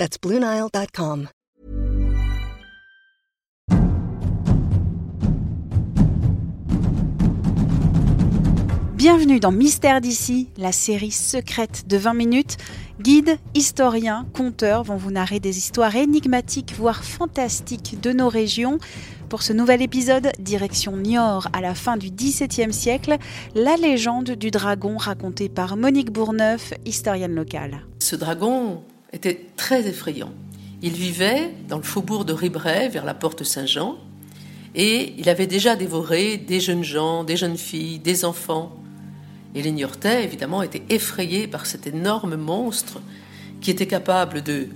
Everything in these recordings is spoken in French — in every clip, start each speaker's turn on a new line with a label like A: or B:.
A: That's BlueNile.com.
B: Bienvenue dans Mystère d'ici, la série secrète de 20 minutes. Guides, historiens, conteurs vont vous narrer des histoires énigmatiques, voire fantastiques de nos régions. Pour ce nouvel épisode, direction Niort à la fin du XVIIe siècle, la légende du dragon racontée par Monique Bourneuf, historienne locale.
C: Ce dragon était très effrayant. Il vivait dans le faubourg de Ribray, vers la porte Saint-Jean, et il avait déjà dévoré des jeunes gens, des jeunes filles, des enfants. Et les Niortais, évidemment, étaient effrayés par cet énorme monstre qui était capable de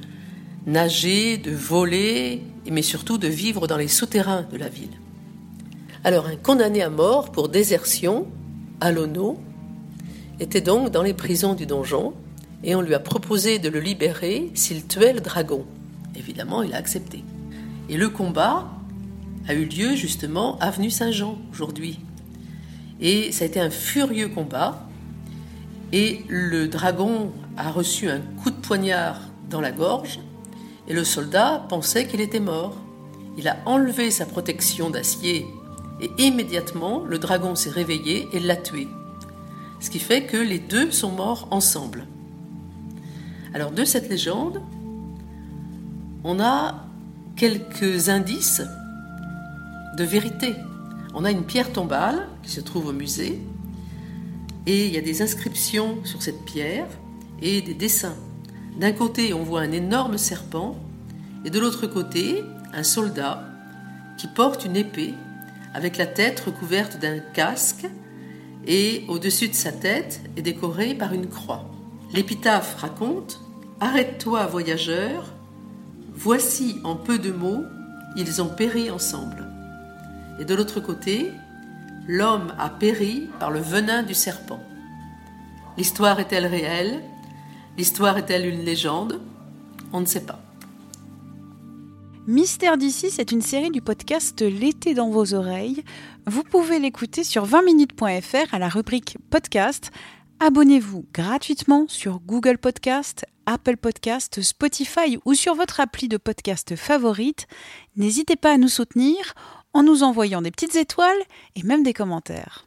C: nager, de voler, mais surtout de vivre dans les souterrains de la ville. Alors un condamné à mort pour désertion, Alono, était donc dans les prisons du donjon, et on lui a proposé de le libérer s'il tuait le dragon. Évidemment, il a accepté. Et le combat a eu lieu justement avenue Saint-Jean aujourd'hui, et ça a été un furieux combat. Et le dragon a reçu un coup de poignard dans la gorge. Et le soldat pensait qu'il était mort. Il a enlevé sa protection d'acier. Et immédiatement, le dragon s'est réveillé et l'a tué. Ce qui fait que les deux sont morts ensemble. Alors de cette légende, on a quelques indices de vérité on a une pierre tombale qui se trouve au musée et il y a des inscriptions sur cette pierre et des dessins. D'un côté, on voit un énorme serpent et de l'autre côté, un soldat qui porte une épée avec la tête recouverte d'un casque et au-dessus de sa tête est décoré par une croix. L'épitaphe raconte Arrête-toi, voyageur, voici en peu de mots, ils ont péri ensemble. Et de l'autre côté, l'homme a péri par le venin du serpent. L'histoire est-elle réelle? L'histoire est-elle une légende? On ne sait pas.
B: Mystère d'ici, c'est une série du podcast L'été dans vos oreilles. Vous pouvez l'écouter sur 20minutes.fr à la rubrique podcast. Abonnez-vous gratuitement sur Google Podcast, Apple Podcast, Spotify ou sur votre appli de podcast favorite. N'hésitez pas à nous soutenir en nous envoyant des petites étoiles et même des commentaires.